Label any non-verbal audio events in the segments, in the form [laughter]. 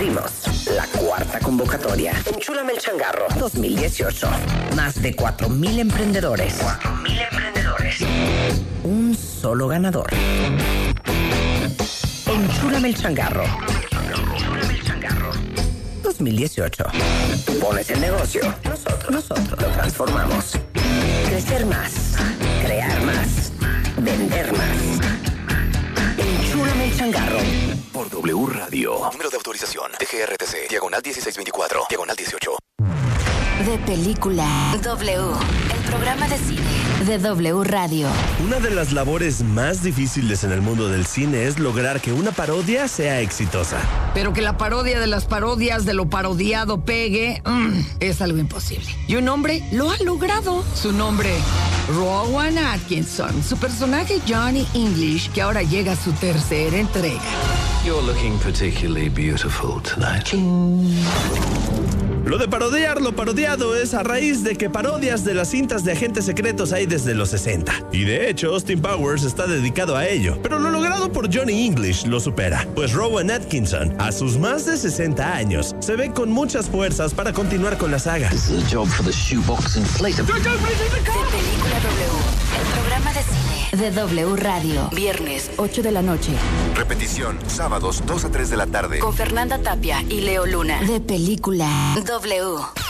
Abrimos la cuarta convocatoria. Enchúlame el changarro 2018. Más de 4.000 emprendedores. 4.000 emprendedores. Un solo ganador. Enchúlame el changarro. El changarro. 2018. Pones el negocio. Nosotros, nosotros lo transformamos. Crecer más. Crear más. Vender más. Enchúlame el changarro. Por W Radio. Número de autorización. DGRTC. Diagonal 1624. Diagonal 18. De película W. El programa de cine de W Radio. Una de las labores más difíciles en el mundo del cine es lograr que una parodia sea exitosa. Pero que la parodia de las parodias de lo parodiado pegue mm, es algo imposible. Y un hombre lo ha logrado. Su nombre, Rowan Atkinson. Su personaje, Johnny English, que ahora llega a su tercera entrega. You're looking particularly beautiful tonight. Lo de parodiar lo parodiado es a raíz de que parodias de las cintas de agentes secretos hay desde los 60. Y de hecho, Austin Powers está dedicado a ello. Pero lo logrado por Johnny English lo supera. Pues Rowan Atkinson, a sus más de 60 años, se ve con muchas fuerzas para continuar con la saga. This is a job for the shoebox inflator. De W Radio. Viernes, 8 de la noche. Repetición. Sábados 2 a 3 de la tarde. Con Fernanda Tapia y Leo Luna. De película W.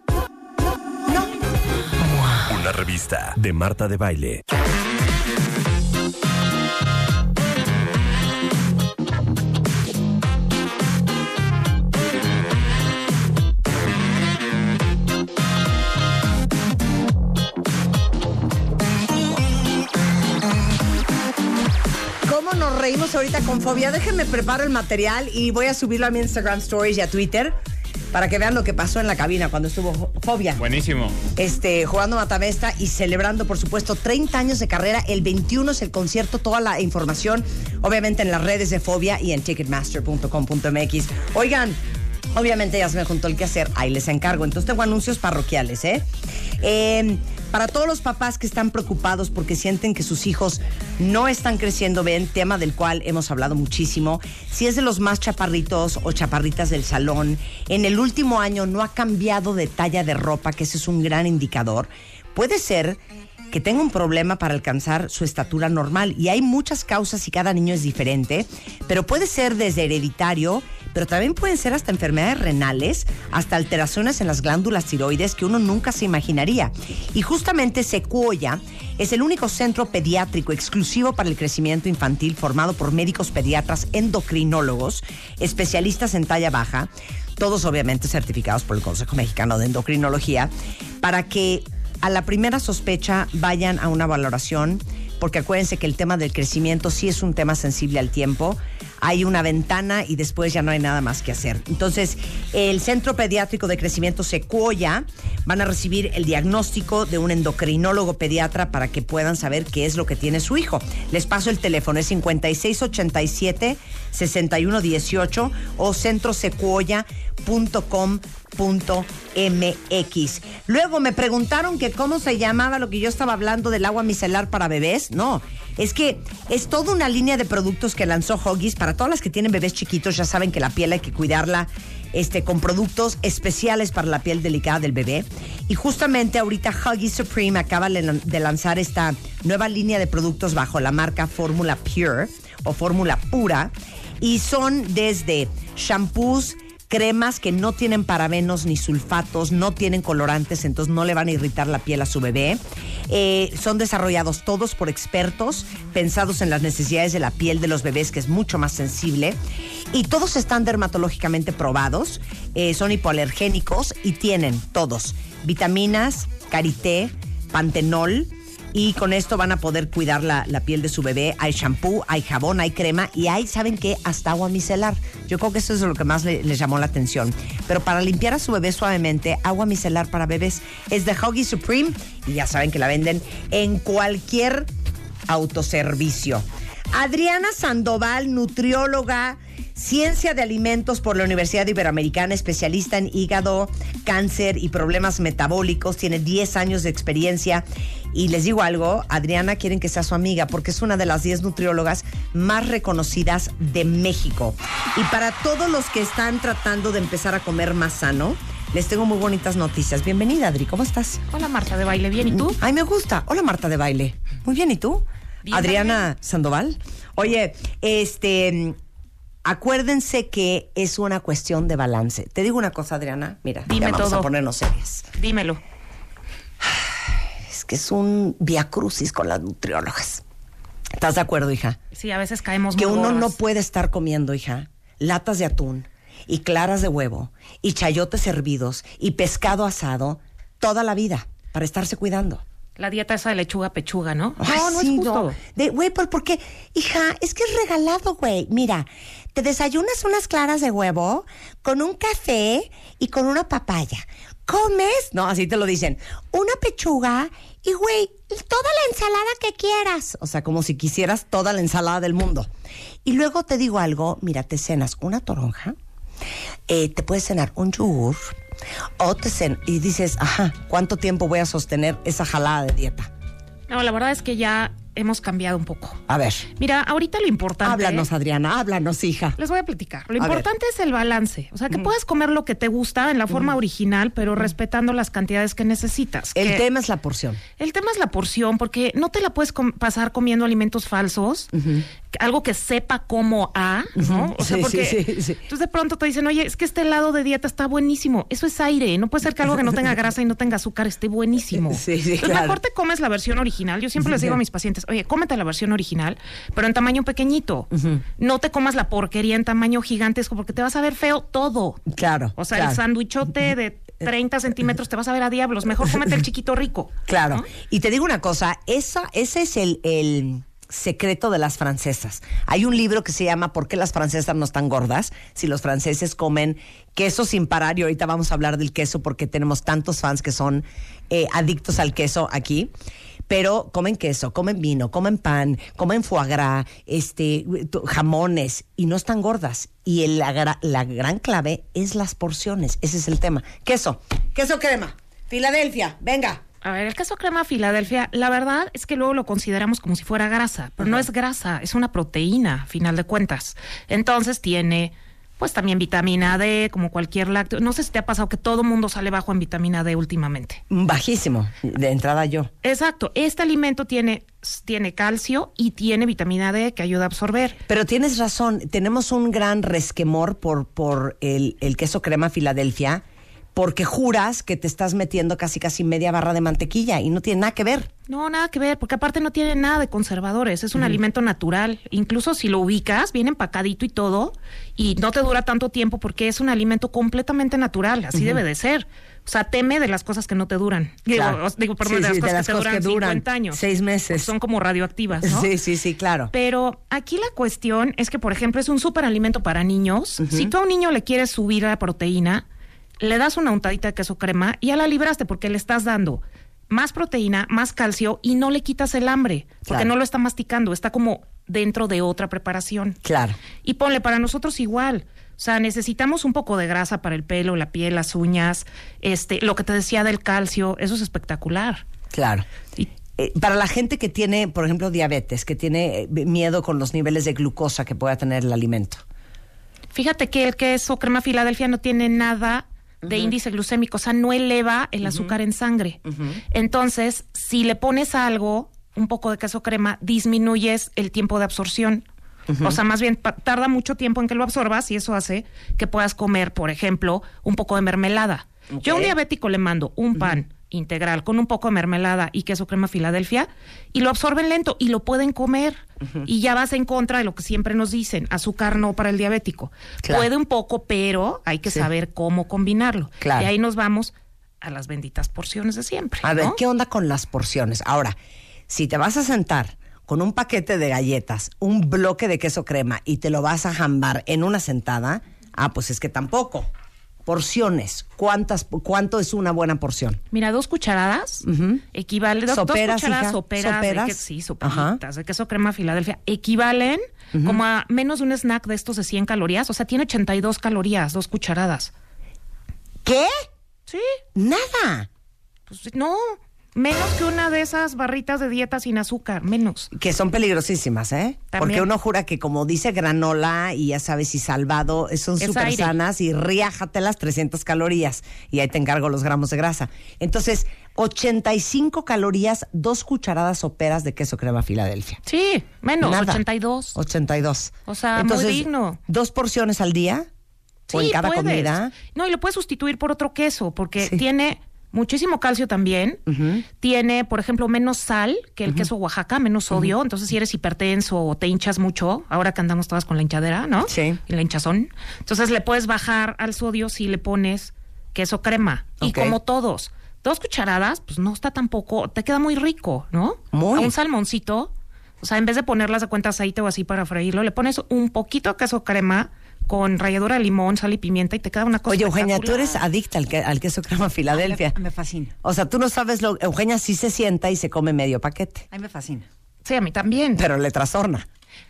Revista de Marta de Baile. ¿Cómo nos reímos ahorita con fobia? Déjenme preparo el material y voy a subirlo a mi Instagram Stories y a Twitter para que vean lo que pasó en la cabina cuando estuvo Fo- Fobia. Buenísimo. Este, jugando Matavesta y celebrando, por supuesto, 30 años de carrera. El 21 es el concierto, toda la información, obviamente en las redes de Fobia y en ticketmaster.com.mx. Oigan, obviamente ya se me juntó el que hacer, ahí les encargo. Entonces tengo anuncios parroquiales, ¿eh? Eh, para todos los papás que están preocupados porque sienten que sus hijos no están creciendo bien, tema del cual hemos hablado muchísimo, si es de los más chaparritos o chaparritas del salón, en el último año no ha cambiado de talla de ropa, que ese es un gran indicador, puede ser que tenga un problema para alcanzar su estatura normal. Y hay muchas causas y cada niño es diferente, pero puede ser desde hereditario, pero también pueden ser hasta enfermedades renales, hasta alteraciones en las glándulas tiroides que uno nunca se imaginaría. Y justamente Sequoia es el único centro pediátrico exclusivo para el crecimiento infantil formado por médicos pediatras endocrinólogos, especialistas en talla baja, todos obviamente certificados por el Consejo Mexicano de Endocrinología, para que a la primera sospecha vayan a una valoración, porque acuérdense que el tema del crecimiento sí es un tema sensible al tiempo. Hay una ventana y después ya no hay nada más que hacer. Entonces, el Centro Pediátrico de Crecimiento Sequoia van a recibir el diagnóstico de un endocrinólogo pediatra para que puedan saber qué es lo que tiene su hijo. Les paso el teléfono, es 5687 6118 o centrosequoia.com.mx. Luego me preguntaron que cómo se llamaba lo que yo estaba hablando del agua micelar para bebés. No, es que es toda una línea de productos que lanzó Huggies para todas las que tienen bebés chiquitos. Ya saben que la piel hay que cuidarla este, con productos especiales para la piel delicada del bebé. Y justamente ahorita Huggies Supreme acaba de lanzar esta nueva línea de productos bajo la marca Fórmula Pure o Fórmula Pura. Y son desde shampoos, cremas que no tienen parabenos ni sulfatos, no tienen colorantes, entonces no le van a irritar la piel a su bebé. Eh, son desarrollados todos por expertos, pensados en las necesidades de la piel de los bebés, que es mucho más sensible. Y todos están dermatológicamente probados, eh, son hipoalergénicos y tienen todos vitaminas, karité, pantenol, Y con esto van a poder cuidar la, la piel de su bebé. Hay shampoo, hay jabón, hay crema y hay, ¿saben qué? Hasta agua micelar. Yo creo que eso es lo que más le- les llamó la atención. Pero para limpiar a su bebé suavemente, agua micelar para bebés es de Huggy Supreme y ya saben que la venden en cualquier autoservicio. Adriana Sandoval, nutrióloga, ciencia de alimentos por la Universidad Iberoamericana, especialista en hígado, cáncer y problemas metabólicos, tiene 10 años de experiencia. Y les digo algo, Adriana quieren que sea su amiga porque es una de las 10 nutriólogas más reconocidas de México. Y para todos los que están tratando de empezar a comer más sano, les tengo muy bonitas noticias. Bienvenida, Adri, ¿cómo estás? Hola Marta de baile, ¿bien y tú? Ay, me gusta. Hola, Marta de baile. Muy bien, ¿y tú? Bien, Adriana Sandoval. Oye, este, acuérdense que es una cuestión de balance. Te digo una cosa, Adriana. Mira, Dime ya vamos todo. a ponernos serias. Dímelo. Es que es un viacrucis con las nutriólogas. ¿Estás de acuerdo, hija? Sí, a veces caemos que muy uno no puede estar comiendo, hija, latas de atún y claras de huevo y chayotes hervidos y pescado asado toda la vida para estarse cuidando. La dieta esa de lechuga pechuga, ¿no? Ay, no, no sí, es justo. De, güey, ¿por, por qué? Hija, es que es regalado, güey. Mira, te desayunas unas claras de huevo con un café y con una papaya. Comes, no, así te lo dicen, una pechuga y, güey, toda la ensalada que quieras. O sea, como si quisieras toda la ensalada del mundo. Y luego te digo algo, mira, te cenas una toronja, eh, te puedes cenar un yogur o te cen y dices, ajá, ¿cuánto tiempo voy a sostener esa jalada de dieta? No, la verdad es que ya hemos cambiado un poco. A ver. Mira, ahorita lo importante. Háblanos, Adriana, háblanos, hija. Les voy a platicar. Lo A ver. importante es el balance. O sea, que puedas comer lo que te gusta en la forma original, pero respetando las cantidades que necesitas. El Que- tema es la porción. El tema es la porción, porque no te la puedes com- pasar comiendo alimentos falsos, algo que sepa como a, ¿no? O sea, Sí, porque sí, sí, sí. entonces de pronto te dicen, oye, es que este helado de dieta está buenísimo. Eso es aire, no puede ser que algo que no tenga grasa y no tenga azúcar esté buenísimo. [laughs] Sí, sí, Entonces, claro. mejor te comes la versión original. Yo siempre les digo a mis pacientes, oye, cómete la versión original, pero en tamaño pequeñito. No te comas la porquería en tamaño gigantesco, porque te vas a ver feo todo. Claro. O sea, claro. el sándwichote de 30 centímetros te vas a ver a diablos. Mejor cómete el chiquito rico. Claro. ¿no? Y te digo una cosa, esa, ese es el, el secreto de las francesas. Hay un libro que se llama ¿Por qué las francesas no están gordas? Si los franceses comen queso sin parar, y ahorita vamos a hablar del queso porque tenemos tantos fans que son eh, adictos al queso aquí. Pero comen queso, comen vino, comen pan, comen foie gras, este, jamones y no están gordas. Y el- la gran clave es las porciones. Ese es el tema. Queso, queso crema, Filadelfia, venga. A ver, el queso crema Filadelfia, la verdad es que luego lo consideramos como si fuera grasa, pero no es grasa, es una proteína, a final de cuentas. Entonces tiene, pues también vitamina D, como cualquier lácteo. No sé si te ha pasado que todo mundo sale bajo en vitamina D últimamente. Bajísimo, de entrada yo. Exacto, este alimento tiene, tiene calcio y tiene vitamina D que ayuda a absorber. Pero tienes razón, tenemos un gran resquemor por, por el, el queso crema Filadelfia, porque juras que te estás metiendo casi casi media barra de mantequilla y no tiene nada que ver. No, nada que ver, porque aparte no tiene nada de conservadores, es un alimento natural. Incluso si lo ubicas, viene empacadito y todo, y no te dura tanto tiempo porque es un alimento completamente natural, así debe de ser. O sea, teme de las cosas que no te duran. Digo, Claro. os- digo, perdón, Sí, de las sí, cosas de las que te cosas duran, que duran 50 años. seis meses. Son como radioactivas, ¿no? Sí, sí, sí, claro. Pero aquí la cuestión es que, por ejemplo, es un superalimento para niños. Si tú a un niño le quieres subir la proteína, le das una untadita de queso crema y ya la libraste porque le estás dando más proteína, más calcio y no le quitas el hambre porque Claro. no lo está masticando, está como dentro de otra preparación. Claro. Y ponle, para nosotros igual. O sea, necesitamos un poco de grasa para el pelo, la piel, las uñas, este, lo que te decía del calcio, eso es espectacular. Claro. Y- Eh, para la gente que tiene, por ejemplo, diabetes, que tiene miedo con los niveles de glucosa que pueda tener el alimento. Fíjate que el queso crema Filadelfia no tiene nada de índice glucémico, o sea, no eleva el azúcar en sangre. Entonces, si le pones algo, un poco de queso crema, disminuyes el tiempo de absorción. O sea, más bien tarda mucho tiempo en que lo absorbas y eso hace que puedas comer, por ejemplo, un poco de mermelada. Yo a un diabético le mando un pan integral con un poco de mermelada y queso crema Filadelfia y lo absorben lento y lo pueden comer. Y ya vas en contra de lo que siempre nos dicen, azúcar no para el diabético. Claro. Puede un poco, pero hay que Sí. saber cómo combinarlo. Claro. Y ahí nos vamos a las benditas porciones de siempre. A ver, ¿no? ¿qué onda con las porciones? Ahora, Si te vas a sentar con un paquete de galletas, un bloque de queso crema y te lo vas a jambar en una sentada, ah, pues es que tampoco. Porciones. ¿Cuántas, ¿Cuánto es una buena porción? Mira, dos cucharadas equivale, dos, dos Soperas, cucharadas hija, soperas, soperas. De que, sí, soperitas, de queso crema Filadelfia, equivalen como a menos de un snack de estos de 100 calorías, o sea, tiene 82 calorías, dos cucharadas. ¿Qué? Sí, Nada. pues no, menos que una de esas barritas de dieta sin azúcar, menos. Que son peligrosísimas, ¿eh? También. Porque uno jura que como dice granola y ya sabes, y salvado, son súper sanas y riájatelas 300 calorías y ahí te encargo los gramos de grasa. Entonces, 85 calorías, dos cucharadas soperas de queso crema Filadelfia. Sí, menos, Nada. 82. 82. O sea, muy digno. ¿Dos porciones al día? ¿O en Sí, cada puedes. comida? No, y lo puedes sustituir por otro queso, porque Sí. tiene muchísimo calcio también. Tiene, por ejemplo, menos sal que el queso Oaxaca, menos sodio. Entonces, si eres hipertenso o te hinchas mucho, ahora que andamos todas con la hinchadera, ¿no? Sí. Y la hinchazón. Entonces, le puedes bajar al sodio si le pones queso crema. Y como todos, dos cucharadas, pues no está tampoco, te queda muy rico, ¿no? Muy. A un salmoncito. O sea, en vez de ponerlas de cuenta aceite o así para freírlo, le pones un poquito de queso crema con ralladura de limón, sal y pimienta y te queda una cosa Oye, Eugenia, tú eres adicta al, que- al queso crema Filadelfia. Me, me fascina. O sea, tú no sabes lo... Eugenia sí se sienta y se come medio paquete, A mí me fascina. Sí, a mí también. pero le trastorna.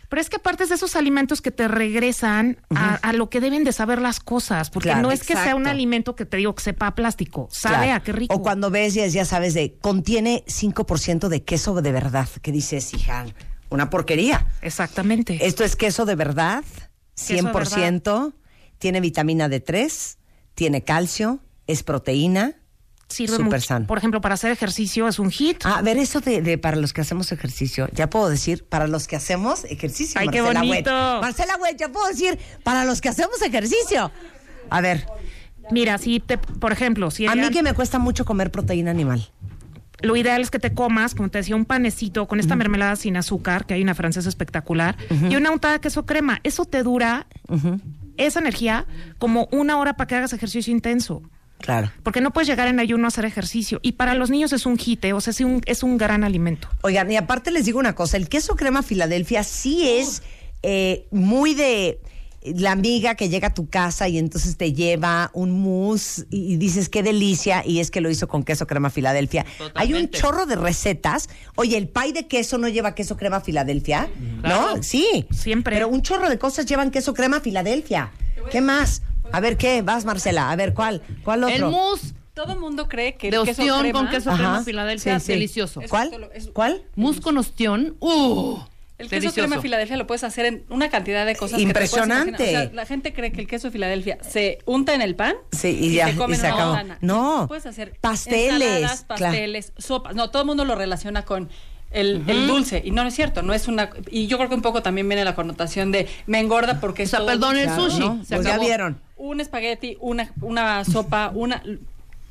Pero es que aparte es de esos alimentos que te regresan a, a lo que deben de saber las cosas, porque Claro, no es que sea un alimento que te digo que sepa a plástico, sabe Claro. a qué rico. O cuando ves, ya, ya sabes, de contiene 5% de queso de verdad, que dices, hija, una porquería. Exactamente. Esto es queso de verdad, 100%, tiene vitamina D3, tiene calcio, es proteína. Sirve súper mucho. sano. Por ejemplo, para hacer ejercicio es un hit. Ah, a ver, eso de, de para los que hacemos ejercicio, ya puedo decir, para los que hacemos ejercicio. Ay, qué Marcela bonito. Marcela Güell, ya puedo decir, para los que hacemos ejercicio. A ver, Mira, si te, por ejemplo, si a mí que me cuesta mucho comer proteína animal. Lo ideal es que te comas, como te decía, un panecito con esta mermelada sin azúcar, que hay una francesa espectacular, y una untada de queso crema. Eso te dura esa energía como una hora para que hagas ejercicio intenso. Claro. Porque no puedes llegar en ayuno a hacer ejercicio. Y para los niños es un hit, o sea, es un, es un gran alimento. Oigan, y aparte les digo una cosa, el queso crema Filadelfia sí es eh, muy de la amiga que llega a tu casa y entonces te lleva un mousse y, y dices qué delicia y es que lo hizo con queso crema Filadelfia. Hay un chorro de recetas. Oye, el pay de queso no lleva queso crema Filadelfia, ¿no? Sí. Siempre. Pero un chorro de cosas llevan queso crema Filadelfia. ¿Qué más? A ver qué, vas Marcela, a ver cuál, cuál otro. El mousse Todo mundo cree que de el queso ostión crema, con queso Ajá. crema Filadelfia, Sí, sí. delicioso. ¿Cuál? ¿Cuál? Mousse con ostión, ¡uh! El queso delicioso. crema Filadelfia lo puedes hacer en una cantidad de cosas que te puedes Impresionante. O sea, la gente cree que el queso Filadelfia se unta en el pan Sí, y ya, se come y en se una acabó. No, puedes hacer pasteles, claro. pasteles, sopas. No, todo el mundo lo relaciona con el, el dulce y no, no es cierto, no es una y yo creo que un poco también viene la connotación de me engorda porque O sea, todo perdón, el sushi. ¿no? Se Pues ya vieron. un espagueti, una, una sopa, una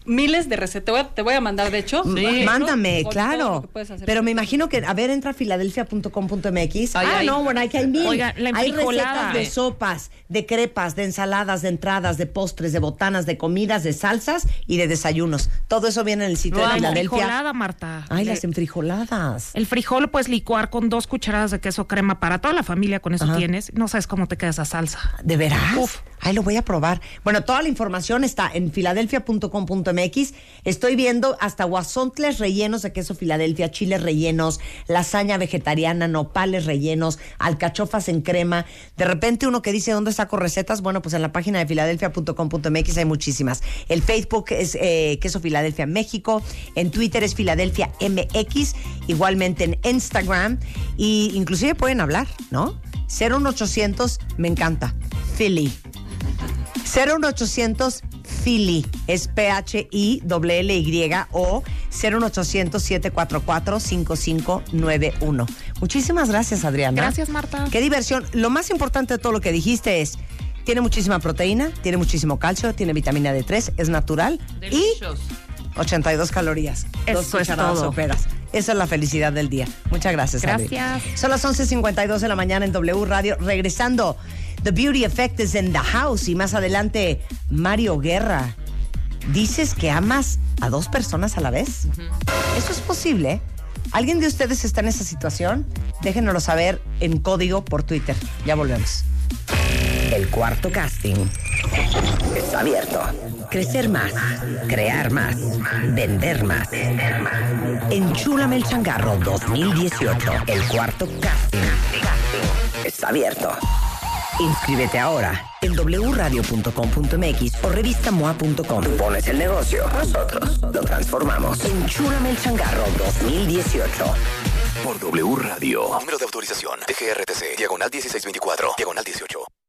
miles de recetas. Te voy a, te voy a mandar, de hecho. Mándame, claro. Pero me imagino que, a ver, entra a filadelfia.com.mx. Ah, ay. no, bueno, hay que hay mil. Oiga, la hay recetas de sopas, de crepas, de ensaladas, de entradas, de postres, de botanas, de comidas, de salsas y de desayunos. Todo eso viene en el sitio La de Filadelfia. frijolada, Marta. Ay, Eh, las enfrijoladas. El frijol lo puedes licuar con dos cucharadas de queso crema para toda la familia, con eso Ajá. tienes. No sabes cómo te queda esa salsa. ¿De veras? Uf. Ay, lo voy a probar. Bueno, toda la información está en filadelfia.com.mx. Estoy viendo hasta guasontles rellenos de queso Filadelfia, chiles rellenos, lasaña vegetariana, nopales rellenos, alcachofas en crema. De repente uno que dice, ¿dónde saco recetas? Bueno, pues en la página de filadelfia.com.mx hay muchísimas. El Facebook es eh, Queso Filadelfia México. En Twitter es Filadelfia MX. Igualmente en Instagram. Y inclusive pueden hablar, ¿no? 01800, me encanta. Philly. 01800 Philly es P-H-I-L-L-Y o 01800 744 5591. Muchísimas gracias, Adriana. Gracias, Marta. Qué diversión. Lo más importante de todo lo que dijiste es, tiene muchísima proteína, tiene muchísimo calcio, tiene vitamina D3, es natural y 82 calorías. Dos Eso es todo. soperas. Esa es la felicidad del día. Muchas gracias, Adri. Gracias. Son las 11.52 de la mañana en W Radio. Regresando, The Beauty Effect is in the house. Y más adelante, Mario Guerra. ¿Dices que amas a dos personas a la vez? ¿Eso es posible? ¿Alguien de ustedes está en esa situación? Déjenoslo saber en código por Twitter. Ya volvemos. El cuarto casting está abierto. Crecer más, crear más, vender más. Enchúlame el changarro 2018. El cuarto casting está abierto. Inscríbete ahora en wradio.com.mx o revistamoa.com. Tú pones el negocio, nosotros lo transformamos. Enchúlame el changarro 2018. Por W Radio. Número de autorización. DGRTC. Diagonal 1624. Diagonal 18.